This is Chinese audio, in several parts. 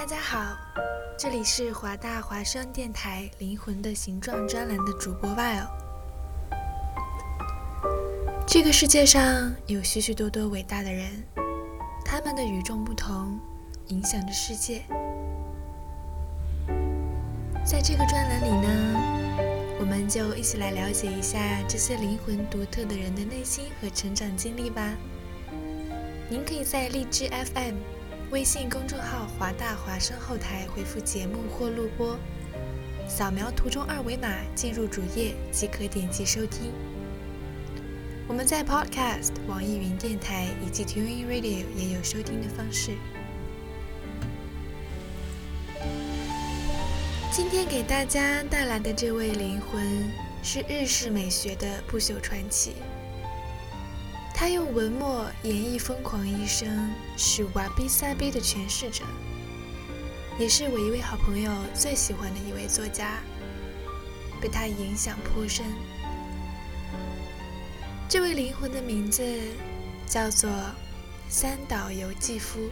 大家好，这里是华大华声电台《灵魂的形状》专栏的主播 Vile。这个世界上有许许多多伟大的人，他们的与众不同影响着世界。在这个专栏里呢，我们就一起来了解一下这些灵魂独特的人的内心和成长经历吧。您可以在荔枝 FM。微信公众号“华大华声”后台回复节目或录播，扫描图中二维码进入主页即可点击收听。我们在 Podcast、网易云电台以及 TuneIn Radio 也有收听的方式。今天给大家带来的这位灵魂是日式美学的不朽传奇。他用文墨演绎疯狂一生，是瓦比萨比的诠释者，也是我一位好朋友最喜欢的一位作家，被他影响颇深。这位灵魂的名字叫做三岛由纪夫。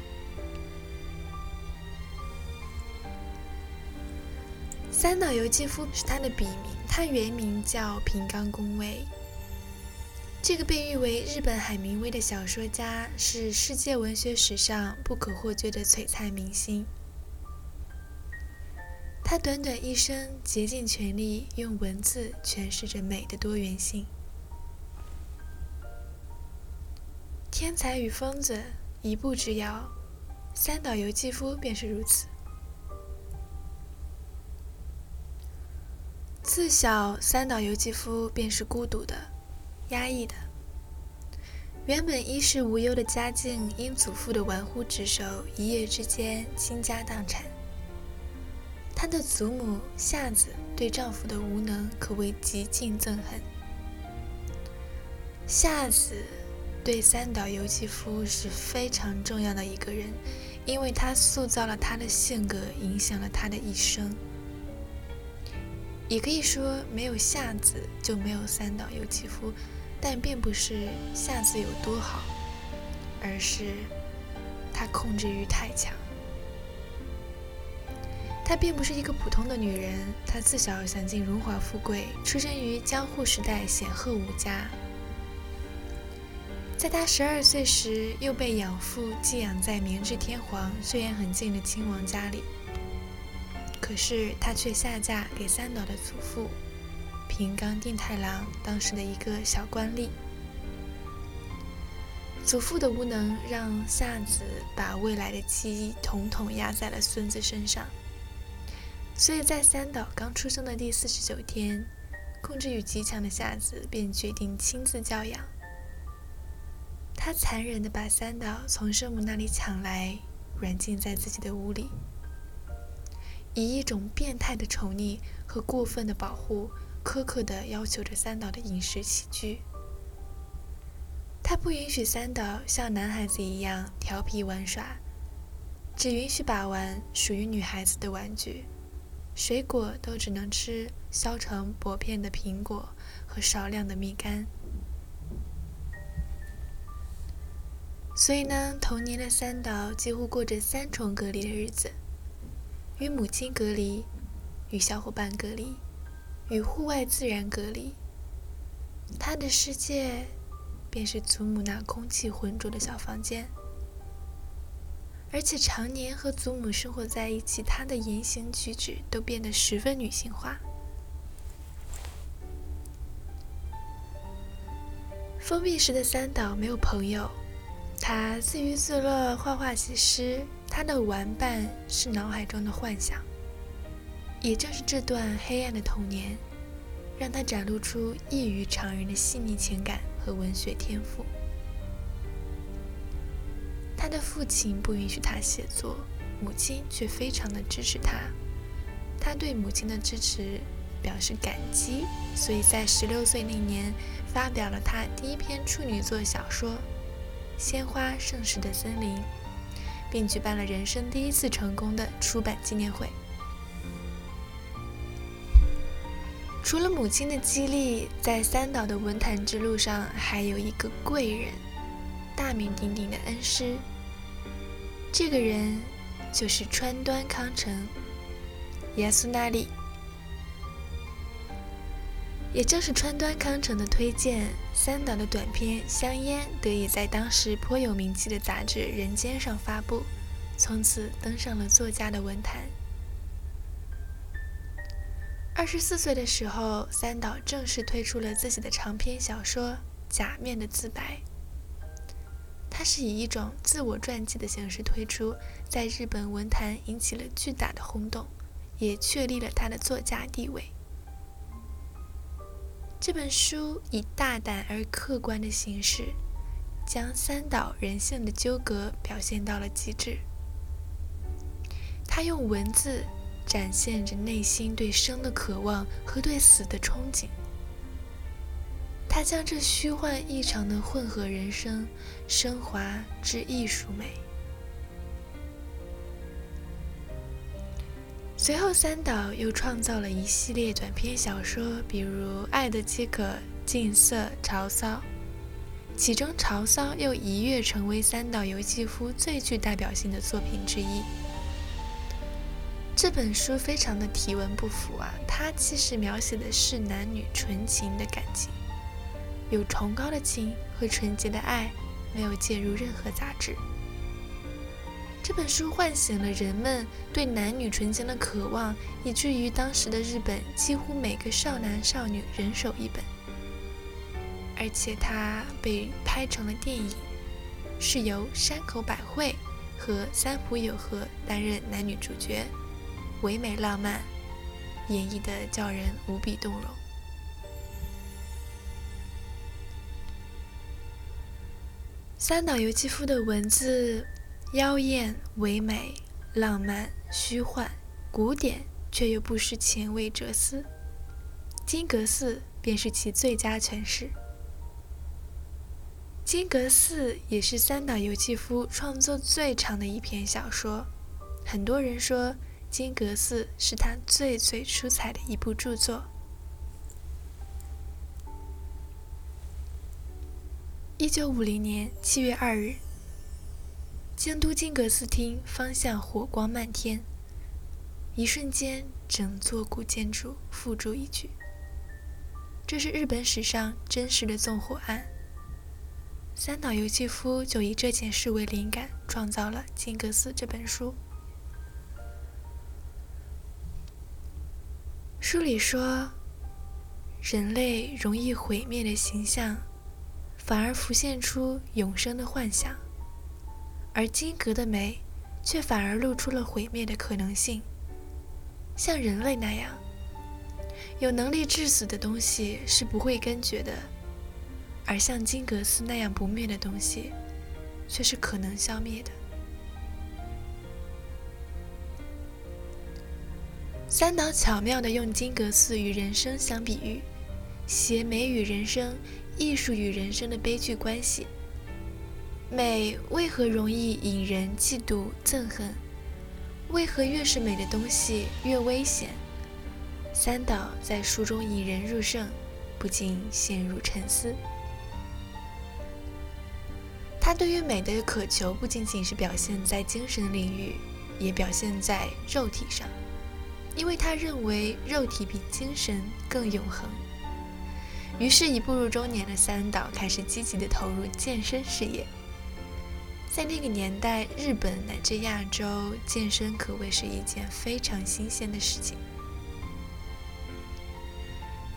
三岛由纪夫是他的笔名，他原名叫平冈公卫。这个被誉为日本海明威的小说家，是世界文学史上不可或缺的璀璨明星。他短短一生，竭尽全力用文字诠释着美的多元性。天才与疯子一步之遥，三岛由纪夫便是如此。自小，三岛由纪夫便是孤独的。压抑的，原本衣食无忧的家境，因祖父的玩忽职守，一夜之间倾家荡产。她的祖母夏子对丈夫的无能可谓极尽憎恨。夏子对三岛由纪夫是非常重要的一个人，因为他塑造了他的性格，影响了他的一生。也可以说，没有夏子，就没有三岛由纪夫。但并不是夏子有多好，而是她控制欲太强。她并不是一个普通的女人，她自小享尽荣华富贵，出生于江户时代显赫武家。在她十二岁时，又被养父寄养在明治天皇虽然很近的亲王家里，可是她却下嫁给三岛的祖父。平冈定太郎当时的一个小官吏，祖父的无能让夏子把未来的记忆统统压在了孙子身上，所以在三岛刚出生的第四十九天，控制欲极强的夏子便决定亲自教养。他残忍地把三岛从生母那里抢来，软禁在自己的屋里，以一种变态的宠溺和过分的保护。苛刻地要求着三岛的饮食起居，他不允许三岛像男孩子一样调皮玩耍，只允许把玩属于女孩子的玩具，水果都只能吃削成薄片的苹果和少量的蜜柑。所以呢，童年的三岛几乎过着三重隔离的日子：与母亲隔离，与小伙伴隔离，与户外自然隔离。他的世界便是祖母那空气浑浊的小房间，而且常年和祖母生活在一起，他的言行举止都变得十分女性化。封闭时的三岛没有朋友，他自娱自乐，画画写诗，他的玩伴是脑海中的幻想。也正是这段黑暗的童年。让他展露出异于常人的细腻情感和文学天赋。他的父亲不允许他写作，母亲却非常的支持他。他对母亲的支持表示感激，所以在十六岁那年发表了他第一篇处女作小说《鲜花盛世的森林》，并举办了人生第一次成功的出版纪念会。除了母亲的激励，在三岛的文坛之路上，还有一个贵人，大名鼎鼎的恩师。这个人就是川端康成，亚苏那里。也正是川端康成的推荐，三岛的短篇《香烟》得以在当时颇有名气的杂志《人间》上发布，从此登上了作家的文坛。二十四岁的时候，三岛正式推出了自己的长篇小说《假面的自白》。它是以一种自我传记的形式推出，在日本文坛引起了巨大的轰动，也确立了他的作家地位。这本书以大胆而客观的形式，将三岛人性的纠葛表现到了极致。他用文字。展现着内心对生的渴望和对死的憧憬。他将这虚幻异常的混合人生升华至艺术美。随后，三岛又创造了一系列短篇小说，比如《爱的饥渴》《近色》《潮骚》，其中《潮骚》又一跃成为三岛由纪夫最具代表性的作品之一。这本书非常的题文不符啊，它其实描写的是男女纯情的感情，有崇高的情和纯洁的爱，没有介入任何杂质。这本书唤醒了人们对男女纯情的渴望，以至于当时的日本几乎每个少男少女人手一本，而且它被拍成了电影，是由山口百惠和三浦友和担任男女主角。唯美浪漫，演绎的叫人无比动容。三岛由纪夫的文字妖艳、唯美、浪漫、虚幻、古典，却又不失前卫哲思。金阁寺便是其最佳诠释。金阁寺也是三岛由纪夫创作最长的一篇小说，很多人说。《金阁寺》是他最最出彩的一部著作。一九五零年七月二日，京都金阁寺厅方向火光漫天，一瞬间，整座古建筑付诸一炬。这是日本史上真实的纵火案。三岛由纪夫就以这件事为灵感，创造了《金阁寺》这本书。书里说，人类容易毁灭的形象，反而浮现出永生的幻想；而金格的美，却反而露出了毁灭的可能性。像人类那样，有能力致死的东西是不会根绝的；而像金格斯那样不灭的东西，却是可能消灭的。三岛巧妙地用金阁寺与人生相比喻，写美与人生、艺术与人生的悲剧关系。美为何容易引人嫉妒憎恨？为何越是美的东西越危险？三岛在书中引人入胜，不禁陷入沉思。他对于美的渴求不仅仅是表现在精神领域，也表现在肉体上，因为他认为肉体比精神更永恒。于是，已步入中年的三岛开始积极地投入健身事业。在那个年代，日本乃至亚洲，健身可谓是一件非常新鲜的事情。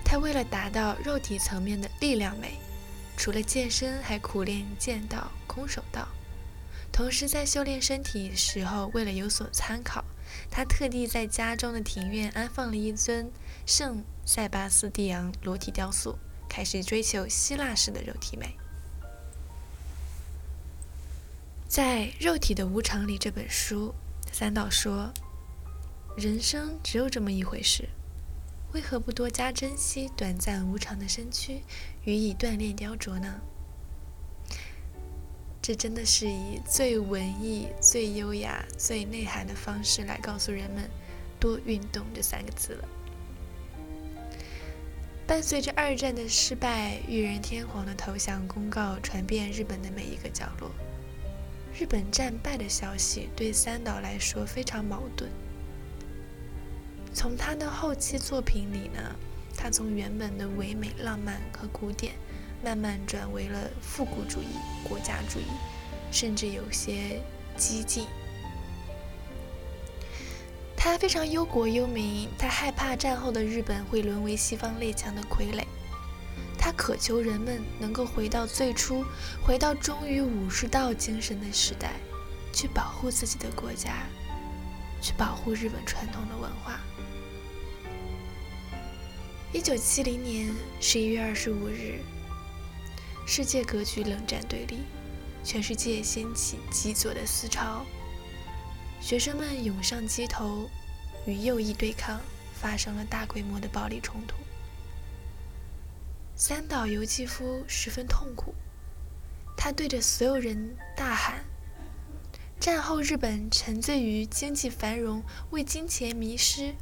他为了达到肉体层面的力量美，除了健身，还苦练剑道、空手道。同时，在修炼身体时候，为了有所参考，他特地在家中的庭院安放了一尊圣塞巴斯蒂昂裸体雕塑。开始追求希腊式的肉体美。在《肉体的无常》里这本书，三岛说：“人生只有这么一回事，为何不多加珍惜短暂无常的身躯，予以锻炼雕琢呢？”这真的是以最文艺、最优雅、最内涵的方式来告诉人们“多运动”这三个字了。伴随着二战的失败，裕仁天皇的投降公告传遍日本的每一个角落。日本战败的消息对三岛来说非常矛盾。从他的后期作品里呢，他从原本的唯美浪漫和古典，慢慢转为了复古主义、国家主义，甚至有些激进。他非常忧国忧民，他害怕战后的日本会沦为西方列强的傀儡，他渴求人们能够回到最初，回到忠于武士道精神的时代，去保护自己的国家，去保护日本传统的文化。一九七零年十一月二十五日，世界格局冷战对立，全世界掀起极左的思潮。学生们涌上街头，与右翼对抗，发生了大规模的暴力冲突。三岛由纪夫十分痛苦，他对着所有人大喊：“战后日本沉醉于经济繁荣，为金钱迷失，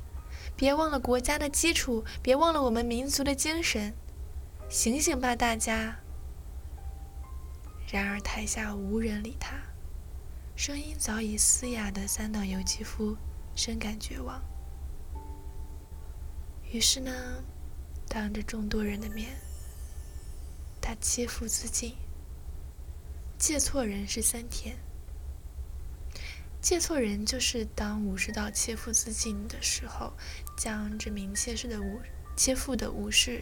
别忘了国家的基础，别忘了我们民族的精神，醒醒吧，大家！”然而台下无人理他。声音早已嘶哑的三岛由纪夫深感绝望，于是呢，当着众多人的面，他切腹自尽。借错人是三田，借错人就是当武士道切腹自尽的时候，将这名切士的武切腹的武士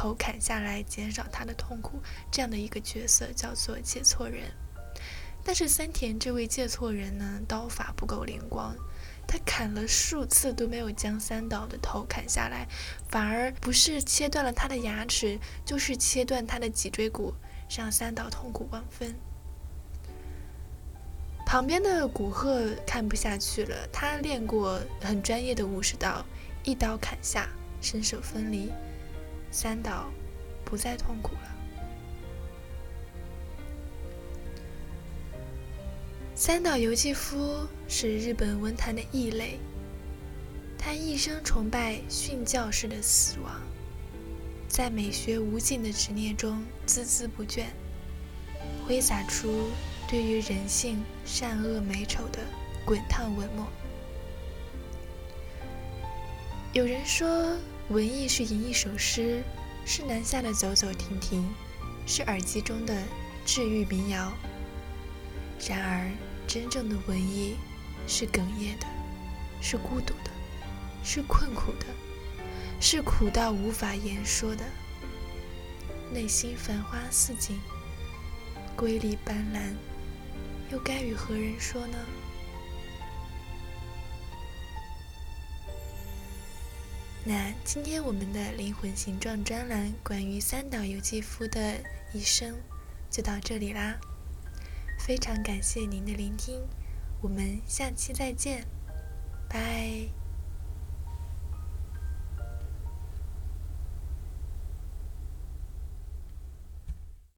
头砍下来，减少他的痛苦，这样的一个角色叫做借错人。但是三田这位借错人呢，刀法不够灵光，他砍了数次都没有将三岛的头砍下来，反而不是切断了他的牙齿，就是切断他的脊椎骨，让三岛痛苦万分。旁边的古贺看不下去了，他练过很专业的武士刀，一刀砍下，身首分离，三岛不再痛苦了。三岛由纪夫是日本文坛的异类，他一生崇拜殉教式的死亡，在美学无尽的执念中孜孜不倦，挥洒出对于人性善恶美丑的滚烫文墨。有人说，文艺是吟一首诗，是南下的走走停停，是耳机中的治愈民谣。然而。真正的文艺是哽咽的，是孤独的，是困苦的，是苦到无法言说的。内心繁花似锦，瑰丽斑斓，又该与何人说呢？那今天我们的灵魂形状专栏关于三岛由纪夫的一生就到这里啦。非常感谢您的聆听，我们下期再见，拜。